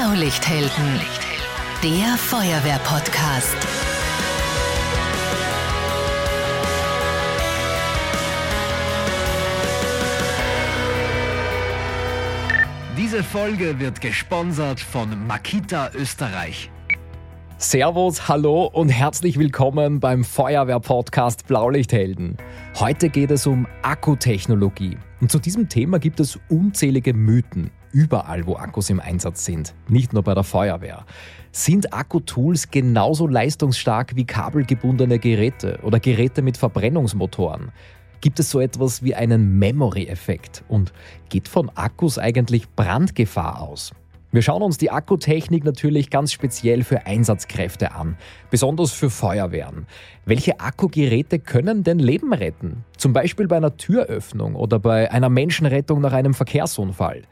Blaulichthelden, der Feuerwehr-Podcast. Diese Folge wird gesponsert von Makita Österreich. Servus, hallo und herzlich willkommen beim Feuerwehr-Podcast Blaulichthelden. Heute geht es um Akkutechnologie. Und zu diesem Thema gibt es unzählige Mythen, überall wo Akkus im Einsatz sind, nicht nur bei der Feuerwehr. Sind Akkutools genauso leistungsstark wie kabelgebundene Geräte oder Geräte mit Verbrennungsmotoren? Gibt es so etwas wie einen Memory-Effekt? Und geht von Akkus eigentlich Brandgefahr aus? Wir schauen uns die Akkutechnik natürlich ganz speziell für Einsatzkräfte an, besonders für Feuerwehren. Welche Akkugeräte können denn Leben retten? Zum Beispiel bei einer Türöffnung oder bei einer Menschenrettung nach einem Verkehrsunfall.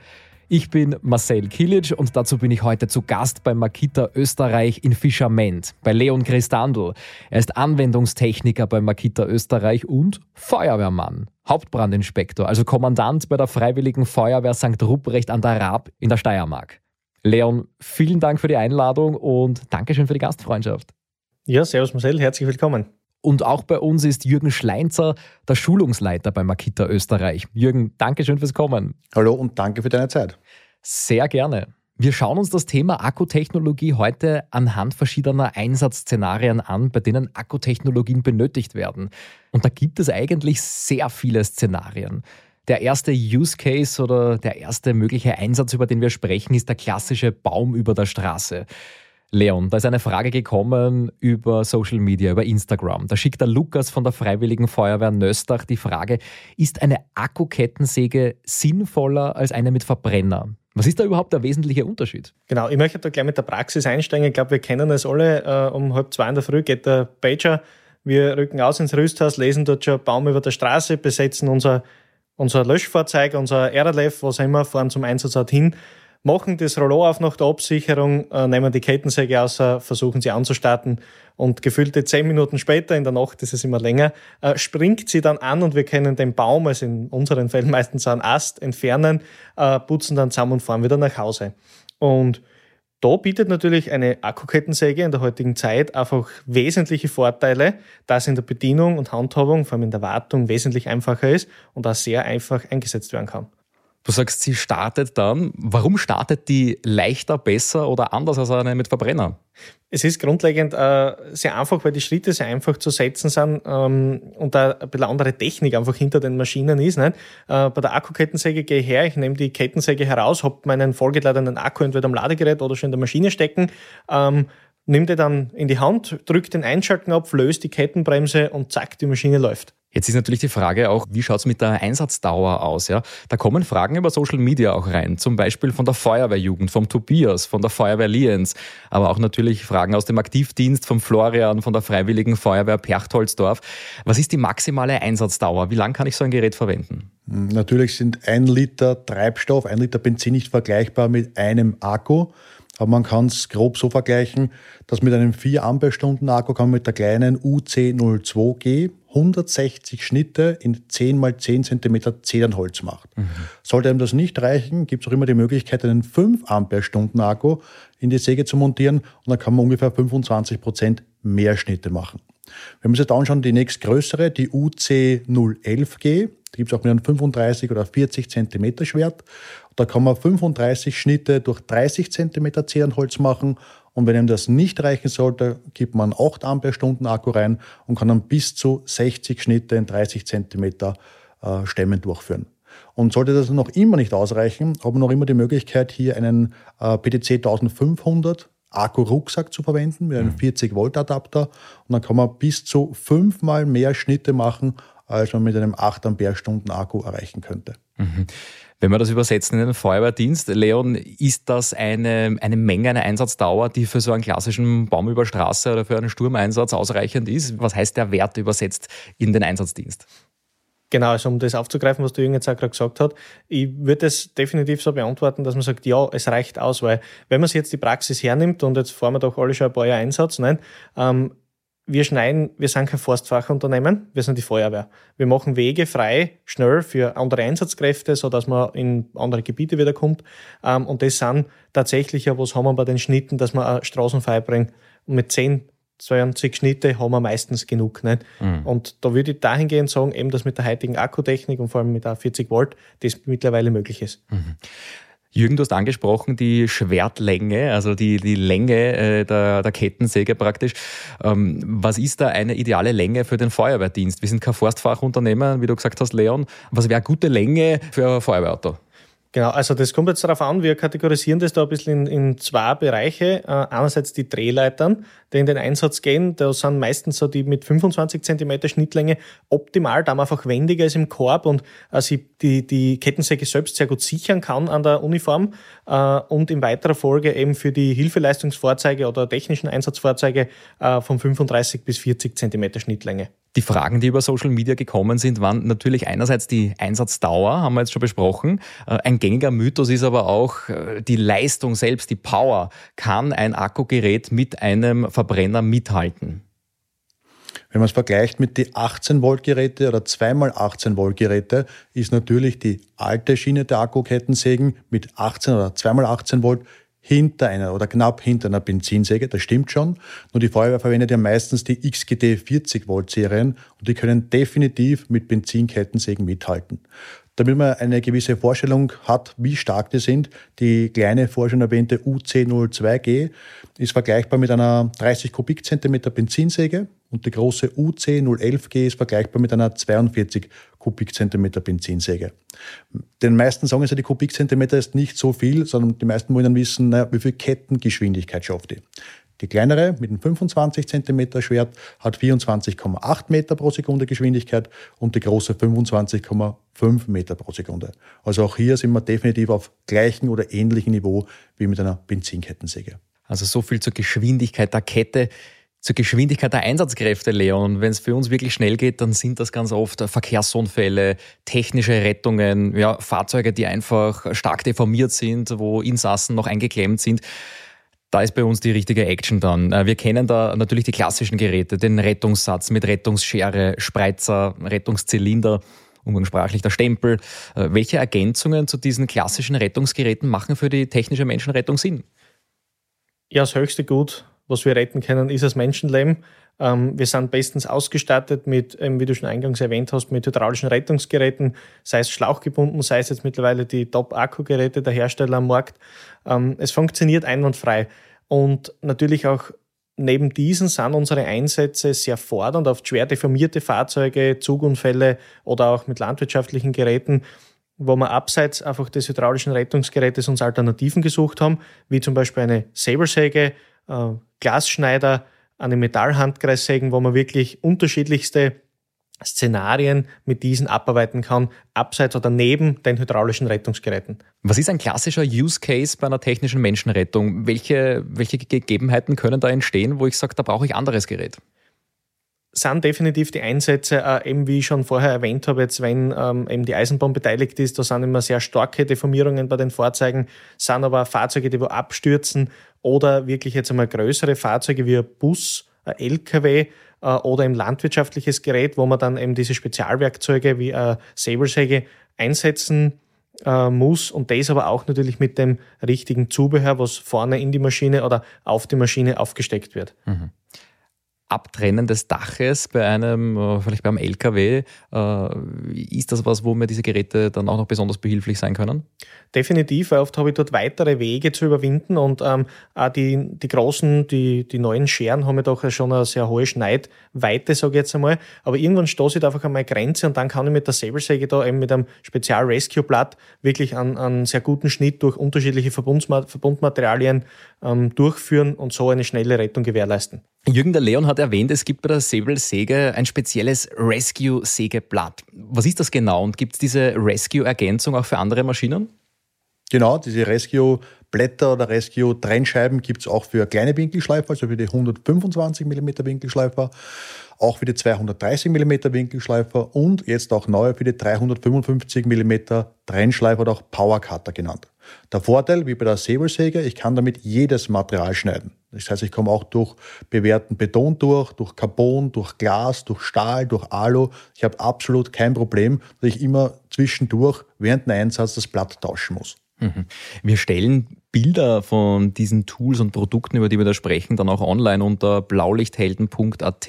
Ich bin Marcel Kilic und dazu bin ich heute zu Gast bei Makita Österreich in Fischament, bei Leon Christandl. Er ist Anwendungstechniker bei Makita Österreich und Feuerwehrmann, Hauptbrandinspektor, also Kommandant bei der Freiwilligen Feuerwehr St. Ruprecht an der Raab in der Steiermark. Leon, vielen Dank für die Einladung und Dankeschön für die Gastfreundschaft. Ja, servus Marcel, herzlich willkommen. Und auch bei uns ist Jürgen Schleinzer, der Schulungsleiter bei Makita Österreich. Jürgen, danke schön fürs Kommen. Hallo und danke für deine Zeit. Sehr gerne. Wir schauen uns das Thema Akkutechnologie heute anhand verschiedener Einsatzszenarien an, bei denen Akkutechnologien benötigt werden. Und da gibt es eigentlich sehr viele Szenarien. Der erste Use Case oder der erste mögliche Einsatz, über den wir sprechen, ist der klassische Baum über der Straße. Leon, da ist eine Frage gekommen über Social Media, über Instagram. Da schickt der Lukas von der Freiwilligen Feuerwehr Nöstach die Frage, ist eine Akkukettensäge sinnvoller als eine mit Verbrenner? Was ist da überhaupt der wesentliche Unterschied? Genau, ich möchte da gleich mit der Praxis einsteigen. Ich glaube, wir kennen es alle. Äh, um halb zwei in der Früh geht der Pager. Wir rücken aus ins Rüsthaus, lesen dort schon Baum über der Straße, besetzen unser, unser Löschfahrzeug, unser RLF, was auch immer, fahren zum Einsatzort hin machen das Rollo auf nach der Absicherung, äh, nehmen die Kettensäge aus, äh, versuchen sie anzustarten und gefühlte zehn Minuten später, in der Nacht ist es immer länger, äh, springt sie dann an und wir können den Baum, also in unseren Fällen meistens einen Ast, entfernen, putzen dann zusammen und fahren wieder nach Hause. Und da bietet natürlich eine Akkukettensäge in der heutigen Zeit einfach wesentliche Vorteile, da es in der Bedienung und Handhabung, vor allem in der Wartung, wesentlich einfacher ist und auch sehr einfach eingesetzt werden kann. Du sagst, sie startet dann. Warum startet die leichter, besser oder anders als eine mit Verbrenner? Es ist grundlegend äh, sehr einfach, weil die Schritte sehr einfach zu setzen sind ähm, und da ein bisschen andere Technik einfach hinter den Maschinen ist. Nicht? Äh, bei der Akkukettensäge gehe ich her, ich nehme die Kettensäge heraus, habe meinen vollgeladenen Akku entweder am Ladegerät oder schon in der Maschine stecken, ähm, nimm die dann in die Hand, drück den Einschaltknopf, löst die Kettenbremse und zack, die Maschine läuft. Jetzt ist natürlich die Frage auch, wie schaut es mit der Einsatzdauer aus? Ja? Da kommen Fragen über Social Media auch rein, zum Beispiel von der Feuerwehrjugend, vom Tobias, von der Feuerwehr Lienz, aber auch natürlich Fragen aus dem Aktivdienst, vom Florian, von der Freiwilligen Feuerwehr Perchtoldsdorf. Was ist die maximale Einsatzdauer? Wie lange kann ich so ein Gerät verwenden? Natürlich sind ein Liter Treibstoff, ein Liter Benzin nicht vergleichbar mit einem Akku. Aber man kann es grob so vergleichen, dass mit einem 4 Ampere-Stunden Akku kann man mit der kleinen UC02G 160 Schnitte in 10 mal 10 cm Zedernholz machen. Mhm. Sollte einem das nicht reichen, gibt es auch immer die Möglichkeit, einen 5 Ampere-Stunden Akku in die Säge zu montieren und dann kann man ungefähr 25 Prozent mehr Schnitte machen. Wenn wir uns jetzt anschauen, die nächstgrößere, die UC011G, die gibt es auch mit einem 35 oder 40 cm Schwert. Da kann man 35 Schnitte durch 30 cm Zedernholz machen. Und wenn ihm das nicht reichen sollte, gibt man 8 Ampere-Stunden Akku rein und kann dann bis zu 60 Schnitte in 30 cm äh, Stämmen durchführen. Und sollte das noch immer nicht ausreichen, hat man noch immer die Möglichkeit, hier einen äh, PTC 1500 Akku-Rucksack zu verwenden mit einem 40-Volt-Adapter. Mhm. Und dann kann man bis zu fünfmal mehr Schnitte machen, als man mit einem 8 Ampere-Stunden Akku erreichen könnte. Mhm. Wenn wir das übersetzen in den Feuerwehrdienst, Leon, ist das eine, eine Menge, eine Einsatzdauer, die für so einen klassischen Baum über Straße oder für einen Sturmeinsatz ausreichend ist? Was heißt der Wert übersetzt in den Einsatzdienst? Genau, also um das aufzugreifen, was der Jürgen jetzt auch gerade gesagt hat, ich würde es definitiv so beantworten, dass man sagt, ja, es reicht aus, weil wenn man sich jetzt die Praxis hernimmt und jetzt fahren wir doch alle schon ein paar Jahre Einsatz, nein, ähm, wir schneiden, wir sind kein Forstfachunternehmen, wir sind die Feuerwehr. Wir machen Wege frei, schnell für andere Einsatzkräfte, so dass man in andere Gebiete wieder kommt. Ähm, und das sind tatsächlich ja, was haben wir bei den Schnitten, dass man Straßen freibringen. Und mit 10, 20 Schnitte haben wir meistens genug. Nicht? Mhm. Und da würde ich dahingehend sagen, eben, dass mit der heutigen Akkutechnik und vor allem mit der 40 Volt das mittlerweile möglich ist. Mhm. Jürgen, du hast angesprochen die Schwertlänge, also die, die Länge äh, der, der Kettensäge praktisch. Ähm, was ist da eine ideale Länge für den Feuerwehrdienst? Wir sind kein Forstfachunternehmen, wie du gesagt hast, Leon. Was wäre gute Länge für ein Feuerwehrauto? Genau, also das kommt jetzt darauf an, wir kategorisieren das da ein bisschen in, in zwei Bereiche. Äh, einerseits die Drehleitern, die in den Einsatz gehen, da sind meistens so die mit 25 cm Schnittlänge optimal, da man einfach wendiger ist im Korb und äh, sie die, die Kettensäge selbst sehr gut sichern kann an der Uniform äh, und in weiterer Folge eben für die Hilfeleistungsfahrzeuge oder technischen Einsatzfahrzeuge äh, von 35 bis 40 cm Schnittlänge. Die Fragen, die über Social Media gekommen sind, waren natürlich einerseits die Einsatzdauer, haben wir jetzt schon besprochen. Äh, ein gängiger Mythos ist aber auch äh, die Leistung selbst, die Power. Kann ein Akkugerät mit einem Verbrenner mithalten? Wenn man es vergleicht mit die 18 Volt Geräte oder 2x18 Volt Geräte, ist natürlich die alte Schiene der Akkukettensägen mit 18 oder 2x18 Volt hinter einer oder knapp hinter einer Benzinsäge, das stimmt schon. Nur die Feuerwehr verwendet ja meistens die XGT 40 Volt Serien und die können definitiv mit Benzinkettensägen mithalten. Damit man eine gewisse Vorstellung hat, wie stark die sind, die kleine vorher schon erwähnte UC02G ist vergleichbar mit einer 30 Kubikzentimeter Benzinsäge und die große UC011G ist vergleichbar mit einer 42 Kubikzentimeter Benzinsäge. Den meisten sagen sie, die Kubikzentimeter ist nicht so viel, sondern die meisten wollen dann wissen, naja, wie viel Kettengeschwindigkeit schafft die. Die kleinere mit dem 25 cm Schwert hat 24,8 Meter pro Sekunde Geschwindigkeit und die große 25,5 Meter pro Sekunde. Also auch hier sind wir definitiv auf gleichem oder ähnlichem Niveau wie mit einer Benzinkettensäge. Also so viel zur Geschwindigkeit der Kette zur Geschwindigkeit der Einsatzkräfte, Leon. Wenn es für uns wirklich schnell geht, dann sind das ganz oft Verkehrsunfälle, technische Rettungen, ja, Fahrzeuge, die einfach stark deformiert sind, wo Insassen noch eingeklemmt sind. Da ist bei uns die richtige Action dann. Äh, wir kennen da natürlich die klassischen Geräte, den Rettungssatz mit Rettungsschere, Spreizer, Rettungszylinder, umgangssprachlich der Stempel. Äh, welche Ergänzungen zu diesen klassischen Rettungsgeräten machen für die technische Menschenrettung Sinn? Ja, das höchste Gut was wir retten können, ist das Menschenleben. Ähm, wir sind bestens ausgestattet mit, wie du schon eingangs erwähnt hast, mit hydraulischen Rettungsgeräten, sei es schlauchgebunden, sei es jetzt mittlerweile die Top-Akku-Geräte der Hersteller am Markt. Ähm, es funktioniert einwandfrei. Und natürlich auch neben diesen sind unsere Einsätze sehr fordernd auf schwer deformierte Fahrzeuge, Zugunfälle oder auch mit landwirtschaftlichen Geräten wo wir abseits einfach des hydraulischen Rettungsgerätes uns Alternativen gesucht haben, wie zum Beispiel eine Sabersäge, äh, Glasschneider, eine Metallhandkreissägen, wo man wirklich unterschiedlichste Szenarien mit diesen abarbeiten kann, abseits oder neben den hydraulischen Rettungsgeräten. Was ist ein klassischer Use Case bei einer technischen Menschenrettung? Welche, welche Gegebenheiten können da entstehen, wo ich sage, da brauche ich anderes Gerät? sind definitiv die Einsätze, äh, eben wie ich schon vorher erwähnt habe, jetzt wenn ähm, eben die Eisenbahn beteiligt ist, da sind immer sehr starke Deformierungen bei den Fahrzeugen, sind aber Fahrzeuge, die wo abstürzen oder wirklich jetzt einmal größere Fahrzeuge wie ein Bus, ein LKW äh, oder ein landwirtschaftliches Gerät, wo man dann eben diese Spezialwerkzeuge wie eine Säbelsäge einsetzen äh, muss und das aber auch natürlich mit dem richtigen Zubehör, was vorne in die Maschine oder auf die Maschine aufgesteckt wird. Mhm. Abtrennen des Daches bei einem, äh, vielleicht beim LKW, äh, ist das was, wo mir diese Geräte dann auch noch besonders behilflich sein können? Definitiv, weil oft habe ich dort weitere Wege zu überwinden und ähm, auch die, die großen, die, die neuen Scheren haben ja doch schon eine sehr hohe Schneidweite, sage ich jetzt einmal. Aber irgendwann stoße ich einfach an meine Grenze und dann kann ich mit der Säbelsäge da eben mit einem Spezial-Rescue-Blatt wirklich einen, einen sehr guten Schnitt durch unterschiedliche Verbundmaterialien ähm, durchführen und so eine schnelle Rettung gewährleisten. Jürgen der Leon hat erwähnt, es gibt bei der Säbelsäge ein spezielles Rescue-Sägeblatt. Was ist das genau und gibt es diese Rescue-Ergänzung auch für andere Maschinen? Genau, diese Rescue-Blätter oder Rescue-Trennscheiben gibt es auch für kleine Winkelschleifer, also für die 125 mm Winkelschleifer, auch für die 230 mm Winkelschleifer und jetzt auch neu für die 355 mm Trennschleifer oder auch Power Cutter genannt. Der Vorteil, wie bei der Säbelsäge, ich kann damit jedes Material schneiden. Das heißt, ich komme auch durch bewährten Beton durch, durch Carbon, durch Glas, durch Stahl, durch Alu. Ich habe absolut kein Problem, dass ich immer zwischendurch während dem Einsatz das Blatt tauschen muss. Mhm. Wir stellen Bilder von diesen Tools und Produkten, über die wir da sprechen, dann auch online unter blaulichthelden.at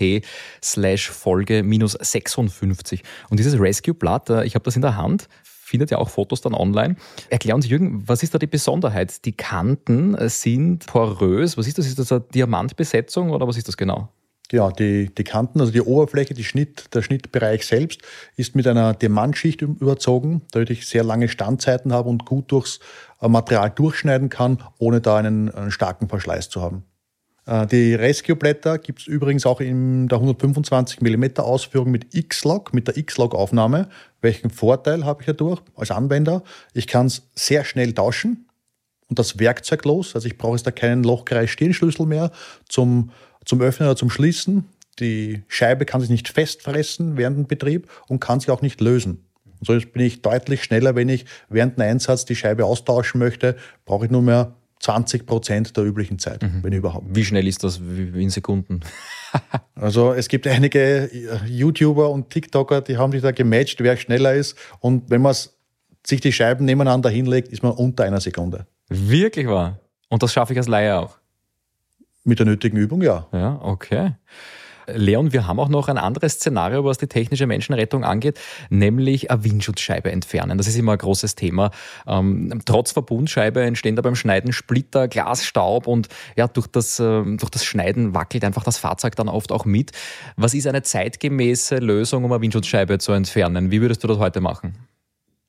slash Folge minus 56. Und dieses Rescue-Blatt, äh, ich habe das in der Hand, findet ja auch Fotos dann online. Erklär uns, Jürgen, was ist da die Besonderheit? Die Kanten sind porös. Was ist das? Ist das eine Diamantbesetzung oder was ist das genau? Genau, die, die Kanten, also die Oberfläche, die Schnitt, der Schnittbereich selbst ist mit einer Diamantschicht überzogen, damit ich sehr lange Standzeiten habe und gut durchs äh, Material durchschneiden kann, ohne da einen, einen starken Verschleiß zu haben. Äh, die Rescue-Blätter gibt es übrigens auch in der 125 mm Ausführung mit X-Log, mit der X-Log-Aufnahme. Welchen Vorteil habe ich dadurch als Anwender? Ich kann es sehr schnell tauschen und das Werkzeug los. Also ich brauche jetzt da keinen Lochkreis-Stirnschlüssel mehr zum zum Öffnen oder zum Schließen. Die Scheibe kann sich nicht festfressen während dem Betrieb und kann sich auch nicht lösen. so bin ich deutlich schneller, wenn ich während dem Einsatz die Scheibe austauschen möchte, brauche ich nur mehr 20 Prozent der üblichen Zeit, mhm. wenn überhaupt. Wie schnell ist das in Sekunden? also es gibt einige YouTuber und TikToker, die haben sich da gematcht, wer schneller ist. Und wenn man sich die Scheiben nebeneinander hinlegt, ist man unter einer Sekunde. Wirklich wahr? Und das schaffe ich als Laie auch? Mit der nötigen Übung, ja. Ja, okay. Leon, wir haben auch noch ein anderes Szenario, was die technische Menschenrettung angeht, nämlich eine Windschutzscheibe entfernen. Das ist immer ein großes Thema. Ähm, trotz Verbundscheibe entstehen da beim Schneiden Splitter, Glasstaub und ja, durch das, äh, durch das Schneiden wackelt einfach das Fahrzeug dann oft auch mit. Was ist eine zeitgemäße Lösung, um eine Windschutzscheibe zu entfernen? Wie würdest du das heute machen?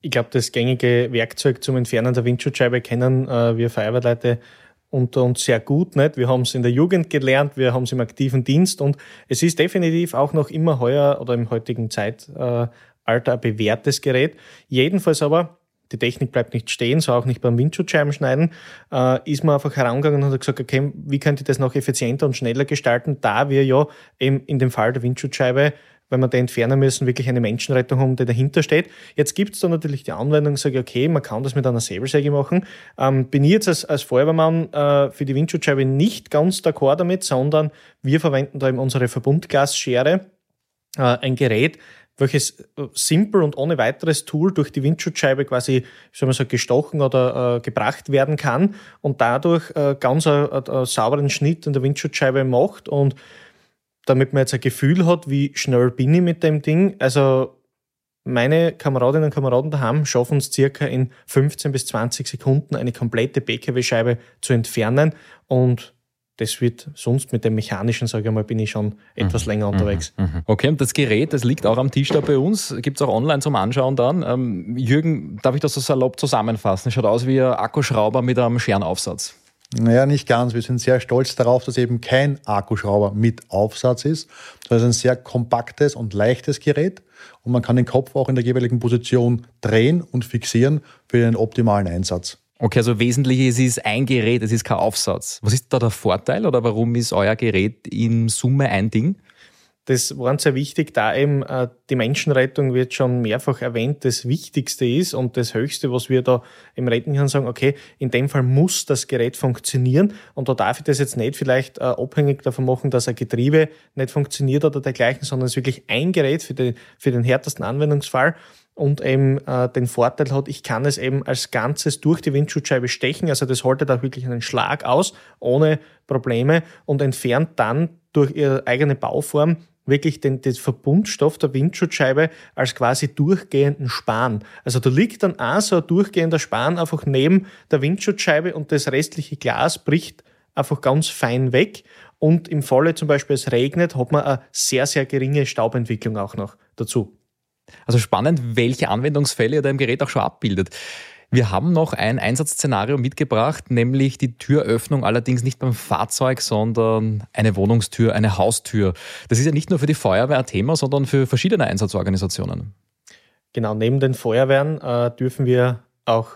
Ich glaube, das gängige Werkzeug zum Entfernen der Windschutzscheibe kennen äh, wir Feuerwehrleute unter uns sehr gut. Nicht? Wir haben es in der Jugend gelernt, wir haben es im aktiven Dienst und es ist definitiv auch noch immer heuer oder im heutigen Zeitalter ein bewährtes Gerät. Jedenfalls aber, die Technik bleibt nicht stehen, so auch nicht beim Windschutzscheibenschneiden, äh, ist man einfach herangegangen und hat gesagt, okay, wie könnte ich das noch effizienter und schneller gestalten, da wir ja eben in dem Fall der Windschutzscheibe wenn wir den entfernen müssen, wirklich eine Menschenrettung haben, die dahinter steht. Jetzt gibt es da natürlich die Anwendung, sage okay, man kann das mit einer Säbelsäge machen. Ähm, bin ich jetzt als, als Feuerwehrmann äh, für die Windschutzscheibe nicht ganz d'accord damit, sondern wir verwenden da eben unsere Verbundglasschere, äh, ein Gerät, welches äh, simpel und ohne weiteres Tool durch die Windschutzscheibe quasi, soll man sagen, gestochen oder äh, gebracht werden kann und dadurch äh, ganz einen äh, sauberen Schnitt in der Windschutzscheibe macht und damit man jetzt ein Gefühl hat, wie schnell bin ich mit dem Ding. Also meine Kameradinnen und Kameraden daheim schaffen es circa in 15 bis 20 Sekunden eine komplette BKW-Scheibe zu entfernen und das wird sonst mit dem mechanischen, sage ich mal, bin ich schon etwas mhm. länger unterwegs. Mhm. mhm. Okay, und das Gerät, das liegt auch am Tisch da bei uns, gibt es auch online zum Anschauen dann. Ähm, Jürgen, darf ich das so salopp zusammenfassen? Schaut aus wie ein Akkuschrauber mit einem Scherenaufsatz. Naja, nicht ganz. Wir sind sehr stolz darauf, dass eben kein Akkuschrauber mit Aufsatz ist, sondern ein sehr kompaktes und leichtes Gerät. Und man kann den Kopf auch in der jeweiligen Position drehen und fixieren für den optimalen Einsatz. Okay, also wesentlich es ist ein Gerät, es ist kein Aufsatz. Was ist da der Vorteil oder warum ist euer Gerät in Summe ein Ding? Das war uns sehr wichtig, da eben äh, die Menschenrettung wird schon mehrfach erwähnt, das Wichtigste ist und das Höchste, was wir da im Retten können, sagen, okay, in dem Fall muss das Gerät funktionieren und da darf ich das jetzt nicht vielleicht äh, abhängig davon machen, dass ein Getriebe nicht funktioniert oder dergleichen, sondern es ist wirklich ein Gerät für den, für den härtesten Anwendungsfall und eben äh, den Vorteil hat, ich kann es eben als Ganzes durch die Windschutzscheibe stechen, also das haltet auch wirklich einen Schlag aus, ohne Probleme und entfernt dann durch ihre eigene Bauform wirklich den, den Verbundstoff der Windschutzscheibe als quasi durchgehenden Span. Also da liegt dann auch so ein durchgehender Span einfach neben der Windschutzscheibe und das restliche Glas bricht einfach ganz fein weg. Und im Falle zum Beispiel es regnet, hat man eine sehr, sehr geringe Staubentwicklung auch noch dazu. Also spannend, welche Anwendungsfälle ihr da im Gerät auch schon abbildet. Wir haben noch ein Einsatzszenario mitgebracht, nämlich die Türöffnung allerdings nicht beim Fahrzeug, sondern eine Wohnungstür, eine Haustür. Das ist ja nicht nur für die Feuerwehr ein Thema, sondern für verschiedene Einsatzorganisationen. Genau, neben den Feuerwehren äh, dürfen wir auch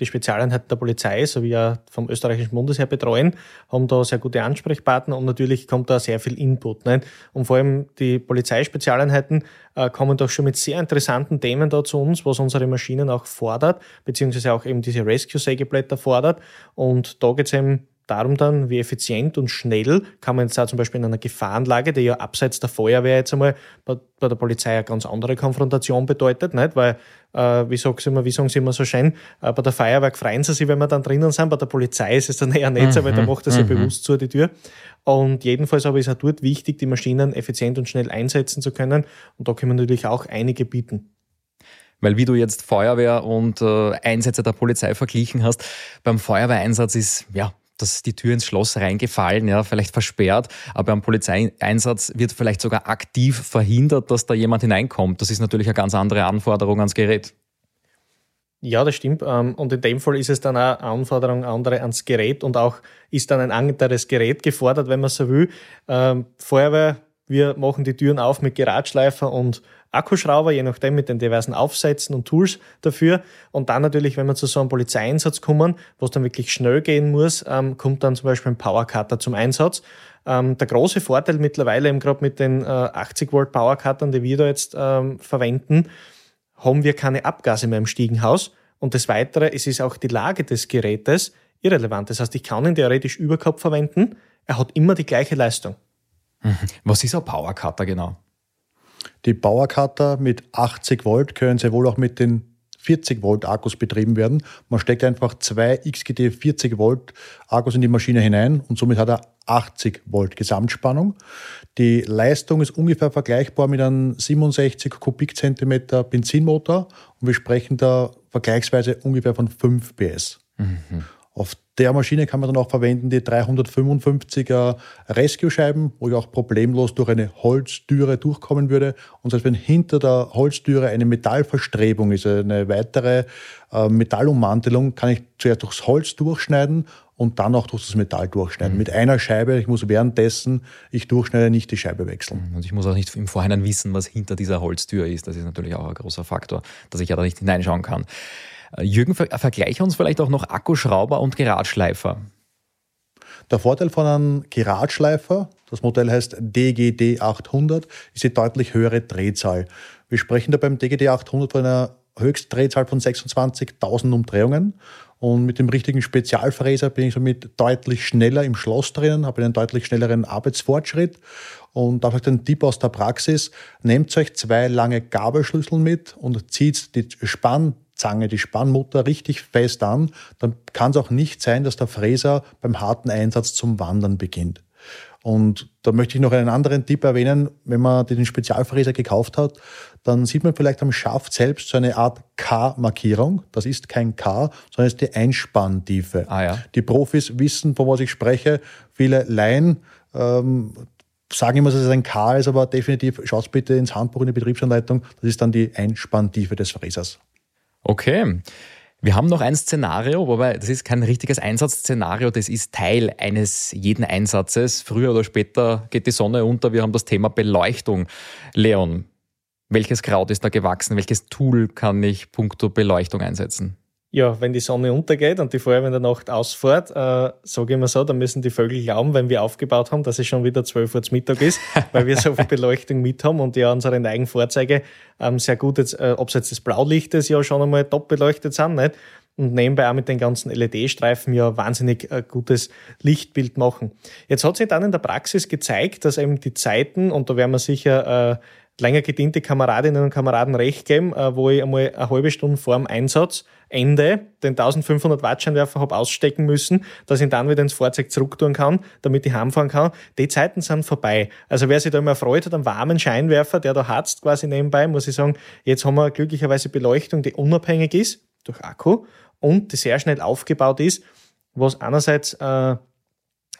die Spezialeinheiten der Polizei sowie auch vom österreichischen Bundesheer betreuen, haben da sehr gute Ansprechpartner und natürlich kommt da sehr viel Input. Ne? Und vor allem die Polizeispezialeinheiten äh, kommen doch schon mit sehr interessanten Themen da zu uns, was unsere Maschinen auch fordert, beziehungsweise auch eben diese Rescue-Sägeblätter fordert. Und da geht es eben darum dann, wie effizient und schnell kann man jetzt auch zum Beispiel in einer Gefahrenlage, die ja abseits der Feuerwehr jetzt einmal bei, bei der Polizei eine ganz andere Konfrontation bedeutet, nicht? weil, äh, wie, sag's immer, wie sagen sie immer so schön, äh, bei der Feuerwehr freuen sie sich, wenn wir dann drinnen sind, bei der Polizei ist es dann eher nicht so, weil da mhm, macht er sich mhm. bewusst zu, die Tür. Und jedenfalls aber ist auch dort wichtig, die Maschinen effizient und schnell einsetzen zu können. Und da können wir natürlich auch einige bieten. Weil wie du jetzt Feuerwehr und äh, Einsätze der Polizei verglichen hast, beim Feuerwehreinsatz ist ja dass die Tür ins Schloss reingefallen, ja, vielleicht versperrt, aber beim Polizeieinsatz wird vielleicht sogar aktiv verhindert, dass da jemand hineinkommt. Das ist natürlich eine ganz andere Anforderung ans Gerät. Ja, das stimmt. Ähm, und in dem Fall ist es dann auch eine Anforderung andere ans Gerät und auch ist dann ein anderes Gerät gefordert, wenn man so will. Ähm, Feuerwehr, wir machen die Türen auf mit Geradschleifer und Akkuschrauber, je nachdem mit den diversen Aufsätzen und Tools dafür. Und dann natürlich, wenn wir zu so einem Polizeieinsatz kommen, wo es dann wirklich schnell gehen muss, ähm, kommt dann zum Beispiel ein Powercutter zum Einsatz. Ähm, der große Vorteil mittlerweile eben gerade mit den äh, 80 Volt Powercuttern, die wir da jetzt ähm, verwenden, haben wir keine Abgase mehr im Stiegenhaus. Und das Weitere, es ist auch die Lage des Gerätes irrelevant. Das heißt, ich kann ihn theoretisch über Kopf verwenden. Er hat immer die gleiche Leistung. Mhm. Was ist ein Powercutter genau? Die Powercutter mit 80 Volt können sehr wohl auch mit den 40 Volt Akkus betrieben werden. Man steckt einfach zwei XGT 40 Volt Akkus in die Maschine hinein und somit hat er 80 Volt Gesamtspannung. Die Leistung ist ungefähr vergleichbar mit einem 67 Kubikzentimeter Benzinmotor und wir sprechen da vergleichsweise ungefähr von 5 PS. Mhm. Auf der Maschine kann man dann auch verwenden die 355er Rescue-Scheiben, wo ich auch problemlos durch eine Holztüre durchkommen würde. Und selbst wenn hinter der Holztüre eine Metallverstrebung ist, eine weitere äh, Metallummantelung, kann ich zuerst durchs Holz durchschneiden und dann auch durch das Metall durchschneiden. Mhm. Mit einer Scheibe, ich muss währenddessen ich durchschneide, nicht die Scheibe wechseln. Mhm. Und ich muss auch nicht im Vorhinein wissen, was hinter dieser Holztür ist. Das ist natürlich auch ein großer Faktor, dass ich ja da nicht hineinschauen kann. Äh, Jürgen, vergleiche uns vielleicht auch noch Akkuschrauber und Geradschleifer. Der Vorteil von einem Geradschleifer, das Modell heißt DGD 800, ist die deutlich höhere Drehzahl. Wir sprechen da beim DGD 800 von einer Höchstdrehzahl von 26.000 Umdrehungen. Und mit dem richtigen Spezialfräser bin ich somit deutlich schneller im Schloss drinnen, habe einen deutlich schnelleren Arbeitsfortschritt. Und da vielleicht ein Tipp aus der Praxis, nehmt euch zwei lange Gabelschlüssel mit und zieht die Spann Zange, die Spannmutter richtig fest an, dann kann es auch nicht sein, dass der Fräser beim harten Einsatz zum Wandern beginnt. Und da möchte ich noch einen anderen Tipp erwähnen. Wenn man den Spezialfräser gekauft hat, dann sieht man vielleicht am Schaft selbst so eine Art K-Markierung. Das ist kein K, sondern ist die Einspanntiefe. Ah, ja. Die Profis wissen, von was ich spreche. Viele Laien ähm, sagen immer, dass es ein K ist, aber definitiv schaut bitte ins Handbuch in die Betriebsanleitung. Das ist dann die Einspanntiefe des Fräsers. Okay. Wir haben noch ein Szenario, wobei das ist kein richtiges Einsatzszenario, das ist Teil eines jeden Einsatzes. Früher oder später geht die Sonne unter. Wir haben das Thema Beleuchtung. Leon, welches Kraut ist da gewachsen? Welches Tool kann ich puncto Beleuchtung einsetzen? Ja, wenn die Sonne untergeht und die Feuerwehr in der Nacht ausfährt, äh, sage ich mal so, dann müssen die Vögel glauben, wenn wir aufgebaut haben, dass es schon wieder 12 Uhr Mittag ist, weil wir so viel Beleuchtung mit haben und ja unsere eigenen Fahrzeuge ähm, sehr gut, jetzt, äh, ob es jetzt das Blaulicht ist, ja schon einmal top beleuchtet sind, nicht? und nebenbei auch mit den ganzen LED-Streifen ja wahnsinnig äh, gutes Lichtbild machen. Jetzt hat sich dann in der Praxis gezeigt, dass eben die Zeiten, und da werden wir sicher äh, länger gediente Kameradinnen und Kameraden recht geben, äh, wo ich einmal eine halbe Stunde vor dem Einsatz Ende den 1500 Watt Scheinwerfer habe ausstecken müssen, dass ich dann wieder ins Fahrzeug zurücktun kann, damit ich heimfahren kann. Die Zeiten sind vorbei. Also wer sich da immer erfreut hat, einen warmen Scheinwerfer, der da hatzt quasi nebenbei, muss ich sagen, jetzt haben wir glücklicherweise Beleuchtung, die unabhängig ist durch Akku und die sehr schnell aufgebaut ist, was einerseits äh,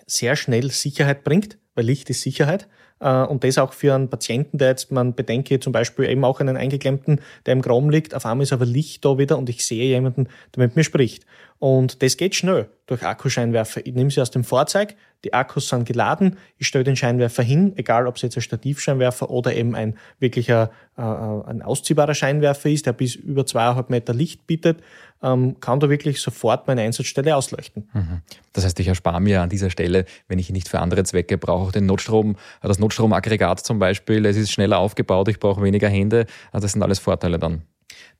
sehr schnell Sicherheit bringt, weil Licht ist Sicherheit. Äh, und das auch für einen Patienten, der jetzt, man bedenke zum Beispiel eben auch einen eingeklemmten, der im Graum liegt, auf einmal ist aber Licht da wieder und ich sehe jemanden, der mit mir spricht. Und das geht schnell durch Akkuscheinwerfer. Ich nehme sie aus dem Fahrzeug, die Akkus sind geladen, ich stelle den Scheinwerfer hin, egal ob es jetzt ein Stativscheinwerfer oder eben ein wirklicher äh, äh, ein ausziehbarer Scheinwerfer ist, der bis über zweieinhalb Meter Licht bietet, ähm, kann da wirklich sofort meine Einsatzstelle ausleuchten. Mhm. Das heißt, ich erspare mir an dieser Stelle, wenn ich ihn nicht für andere Zwecke brauche, den Notstrom, das Notstromaggregat zum Beispiel, es ist schneller aufgebaut, ich brauche weniger Hände, also das sind alles Vorteile dann.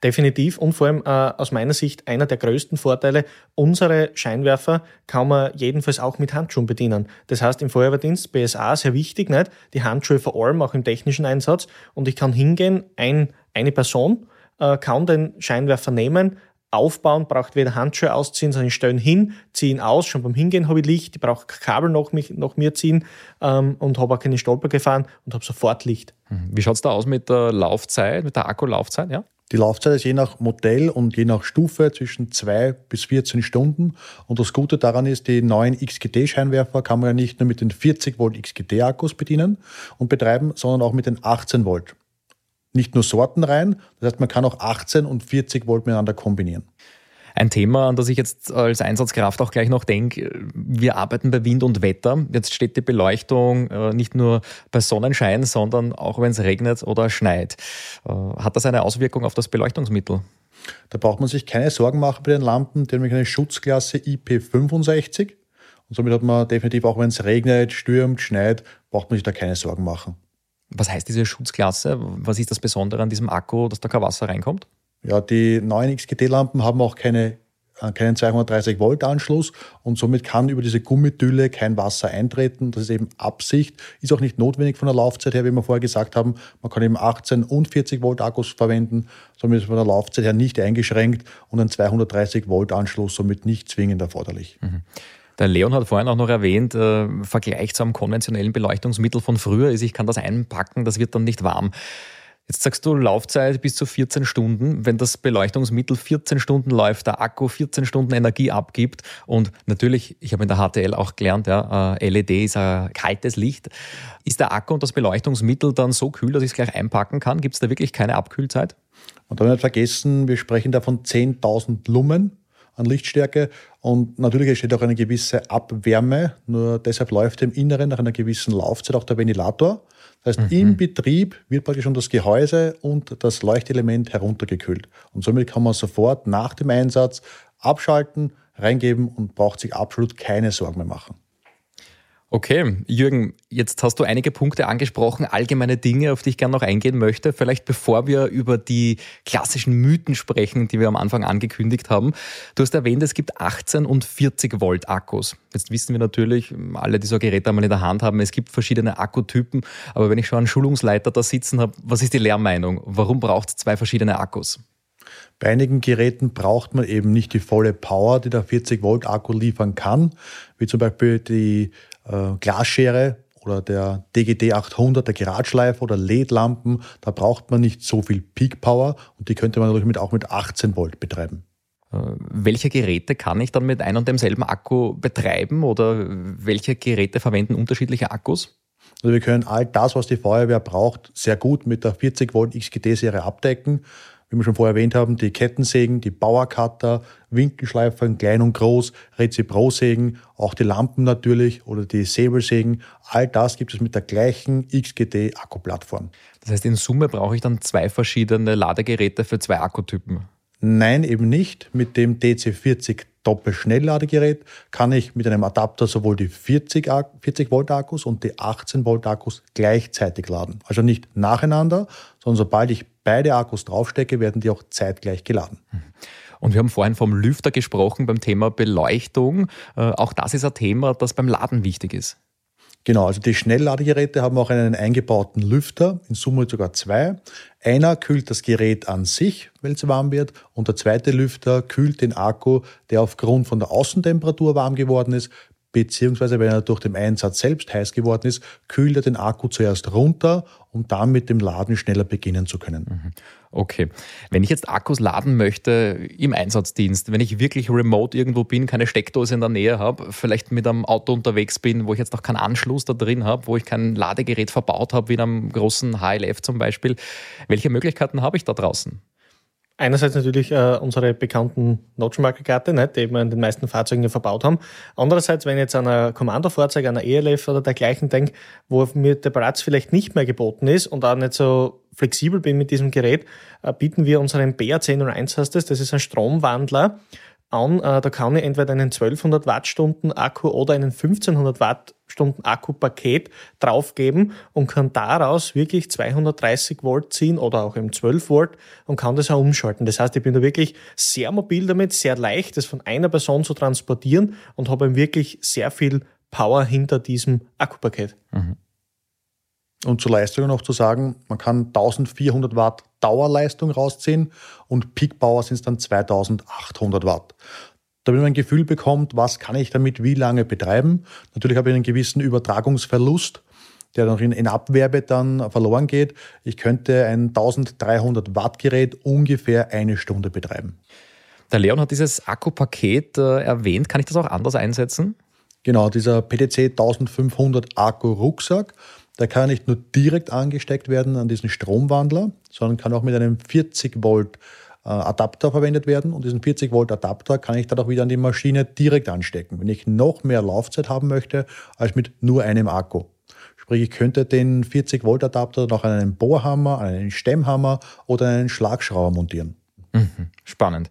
Definitiv und vor allem äh, aus meiner Sicht einer der größten Vorteile, unsere Scheinwerfer kann man jedenfalls auch mit Handschuhen bedienen. Das heißt im Feuerwehrdienst BSA sehr wichtig, nicht? die Handschuhe vor allem auch im technischen Einsatz und ich kann hingehen, ein, eine Person äh, kann den Scheinwerfer nehmen, aufbauen, braucht weder Handschuhe ausziehen, sondern ich stelle ihn hin, ziehe ihn aus, schon beim Hingehen habe ich Licht, ich brauche Kabel noch, mich, noch mir ziehen ähm, und habe auch keine Stolper gefahren und habe sofort Licht. Mhm. Wie schaut es da aus mit der Laufzeit, mit der Akkulaufzeit? Ja? Die Laufzeit ist je nach Modell und je nach Stufe zwischen 2 bis 14 Stunden. Und das Gute daran ist, die neuen XGT-Scheinwerfer kann man ja nicht nur mit den 40 Volt XGT-Akkus bedienen und betreiben, sondern auch mit den 18 Volt nicht nur Sorten rein. Das heißt, man kann auch 18 und 40 Volt miteinander kombinieren. Ein Thema, an das ich jetzt als Einsatzkraft auch gleich noch denke, wir arbeiten bei Wind und Wetter. Jetzt steht die Beleuchtung äh, nicht nur bei Sonnenschein, sondern auch wenn es regnet oder schneit. Äh, hat das eine Auswirkung auf das Beleuchtungsmittel? Da braucht man sich keine Sorgen machen bei den Lampen, die haben eine Schutzklasse IP65. Und somit hat man definitiv, auch wenn es regnet, stürmt, schneit, braucht man sich da keine Sorgen machen. Was heißt diese Schutzklasse? Was ist das Besondere an diesem Akku, dass da kein Wasser reinkommt? Ja, die neuen XGT-Lampen haben auch keine, äh, keinen 230 Volt Anschluss und somit kann über diese Gummitülle kein Wasser eintreten. Das ist eben Absicht, ist auch nicht notwendig von der Laufzeit her, wie wir vorher gesagt haben. Man kann eben 18 und 40 Volt Akkus verwenden, somit ist von der Laufzeit her nicht eingeschränkt und ein 230 Volt Anschluss somit nicht zwingend erforderlich. Mhm. Der Leon hat vorhin auch noch erwähnt, äh, Vergleich zu einem konventionellen Beleuchtungsmittel von früher ist, ich kann das einpacken, das wird dann nicht warm. Jetzt sagst du Laufzeit bis zu 14 Stunden. Wenn das Beleuchtungsmittel 14 Stunden läuft, der Akku 14 Stunden Energie abgibt und natürlich, ich habe in der HTL auch gelernt, ja, äh, LED ist ein kaltes Licht. Ist der Akku und das Beleuchtungsmittel dann so kühl, dass ich es gleich einpacken kann? Gibt es da wirklich keine Abkühlzeit? Und dann nicht vergessen, wir sprechen da von 10.000 Lumen an Lichtstärke. Und natürlich entsteht auch eine gewisse Abwärme. Nur deshalb läuft im Inneren nach einer gewissen Laufzeit auch der Ventilator. Das heißt, mhm. im Betrieb wird praktisch schon das Gehäuse und das Leuchtelement heruntergekühlt. Und somit kann man sofort nach dem Einsatz abschalten, reingeben und braucht sich absolut keine Sorgen mehr machen. Okay, Jürgen, jetzt hast du einige Punkte angesprochen, allgemeine Dinge, auf die ich gerne noch eingehen möchte. Vielleicht bevor wir über die klassischen Mythen sprechen, die wir am Anfang angekündigt haben. Du hast erwähnt, es gibt 18 und 40 Volt Akkus. Jetzt wissen wir natürlich, alle, die so Geräte einmal in der Hand haben, es gibt verschiedene Akkutypen. Aber wenn ich schon einen Schulungsleiter da sitzen habe, was ist die Lehrmeinung? Warum braucht es zwei verschiedene Akkus? Bei einigen Geräten braucht man eben nicht die volle Power, die der 40 Volt Akku liefern kann, wie zum Beispiel die äh, Glasschere oder der DGD 800, der Geradschleifer oder LED-Lampen, da braucht man nicht so viel Peak Power und die könnte man natürlich mit, auch mit 18 Volt betreiben. Äh, welche Geräte kann ich dann mit ein und demselben Akku betreiben oder welche Geräte verwenden unterschiedliche Akkus? Also wir können all das, was die Feuerwehr braucht, sehr gut mit der 40 Volt XGT-Serie abdecken wie wir schon vorher erwähnt haben, die Kettensägen, die Bauercutter, Winkelschleifer, klein und groß, Rezipro-Sägen, auch die Lampen natürlich oder die Säbelsägen. All das gibt es mit der gleichen XGT-Akkuplattform. Das heißt, in Summe brauche ich dann zwei verschiedene Ladegeräte für zwei Akkutypen? Nein, eben nicht. Mit dem DC40 Doppelschnellladegerät kann ich mit einem Adapter sowohl die 40, 40 Volt Akkus und die 18 Volt Akkus gleichzeitig laden. Also nicht nacheinander, sondern sobald ich beide Akkus draufstecke, werden die auch zeitgleich geladen. Und wir haben vorhin vom Lüfter gesprochen beim Thema Beleuchtung. Äh, auch das ist ein Thema, das beim Laden wichtig ist. Genau, also die Schnellladegeräte haben auch einen eingebauten Lüfter, in Summe sogar zwei. Einer kühlt das Gerät an sich, wenn es warm wird, und der zweite Lüfter kühlt den Akku, der aufgrund von der Außentemperatur warm geworden ist, beziehungsweise wenn er durch den Einsatz selbst heiß geworden ist, kühlt er den Akku zuerst runter, um dann mit dem Laden schneller beginnen zu können. Mhm. Okay. Wenn ich jetzt Akkus laden möchte im Einsatzdienst, wenn ich wirklich remote irgendwo bin, keine Steckdose in der Nähe habe, vielleicht mit einem Auto unterwegs bin, wo ich jetzt noch keinen Anschluss da drin habe, wo ich kein Ladegerät verbaut habe, wie in einem großen HLF zum Beispiel, welche Möglichkeiten habe ich da draußen? Einerseits natürlich äh, unsere bekannten Notch-Aggregate, ne, die wir in den meisten Fahrzeugen verbaut haben. Andererseits, wenn ich jetzt an ein Kommandofahrzeug, an ein ELF oder dergleichen denke, wo mir der Platz vielleicht nicht mehr geboten ist und auch nicht so flexibel bin mit diesem Gerät, äh, bieten wir unseren BA1001 heißt das, das ist ein Stromwandler, an. Äh, da kann ich entweder einen 1200 Wattstunden Akku oder einen 1500 Wattstunden Akku-Paket draufgeben und kann daraus wirklich 230 Volt ziehen oder auch eben 12 Volt und kann das auch umschalten. Das heißt, ich bin da wirklich sehr mobil damit, sehr leicht, das von einer Person zu transportieren und habe wirklich sehr viel Power hinter diesem Akkupaket. Mhm. Und zur Leistung noch zu sagen, man kann 1400 Watt Dauerleistung rausziehen und Peak Power sind es dann 2800 Watt. Damit man ein Gefühl bekommt, was kann ich damit wie lange betreiben. Natürlich habe ich einen gewissen Übertragungsverlust, der noch in, in Abwerbe dann verloren geht. Ich könnte ein 1300 Watt Gerät ungefähr eine Stunde betreiben. Der Leon hat dieses Akkupaket äh, erwähnt. Kann ich das auch anders einsetzen? Genau, dieser PTC 1500 Akku-Rucksack der kann nicht nur direkt angesteckt werden an diesen Stromwandler, sondern kann auch mit einem 40 Volt äh, Adapter verwendet werden. Und diesen 40 Volt Adapter kann ich dann auch wieder an die Maschine direkt anstecken, wenn ich noch mehr Laufzeit haben möchte als mit nur einem Akku. Sprich, ich könnte den 40 Volt Adapter noch an einen Bohrhammer, an einen Stemmhammer oder einen Schlagschrauber montieren. Mhm, spannend.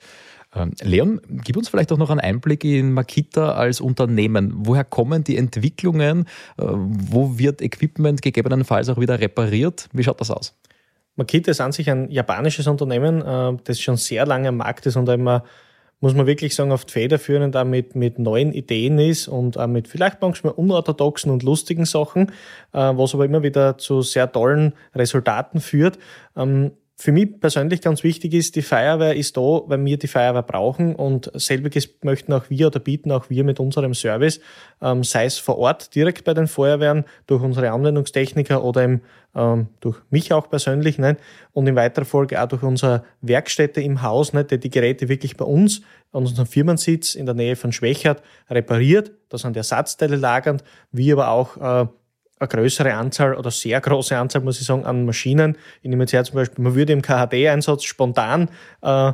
Ähm, Leon, gib uns vielleicht auch noch einen Einblick in Makita als Unternehmen. Woher kommen die Entwicklungen? Äh, wo wird Equipment gegebenenfalls auch wieder repariert? Wie schaut das aus? Makita ist an sich ein japanisches Unternehmen, äh, das schon sehr lange am Markt ist und immer muss man wirklich sagen, oft federführend auch mit, neuen Ideen ist und auch mit vielleicht manchmal unorthodoxen und lustigen Sachen, äh, was aber immer wieder zu sehr tollen Resultaten führt. Für mich persönlich ganz wichtig ist, die Feuerwehr ist da, weil wir die Feuerwehr brauchen und selbiges möchten auch wir oder bieten auch wir mit unserem Service, ähm, sei es vor Ort direkt bei den Feuerwehren, durch unsere Anwendungstechniker oder eben, ähm, durch mich auch persönlich nicht? und in weiterer Folge auch durch unsere Werkstätte im Haus, nicht? die die Geräte wirklich bei uns an unserem Firmensitz in der Nähe von Schwächert repariert, da sind Ersatzteile lagernd, wie aber auch äh, eine größere Anzahl oder sehr große Anzahl, muss ich sagen, an Maschinen. Ich nehme jetzt her zum Beispiel, man würde im KHD-Einsatz spontan äh, äh,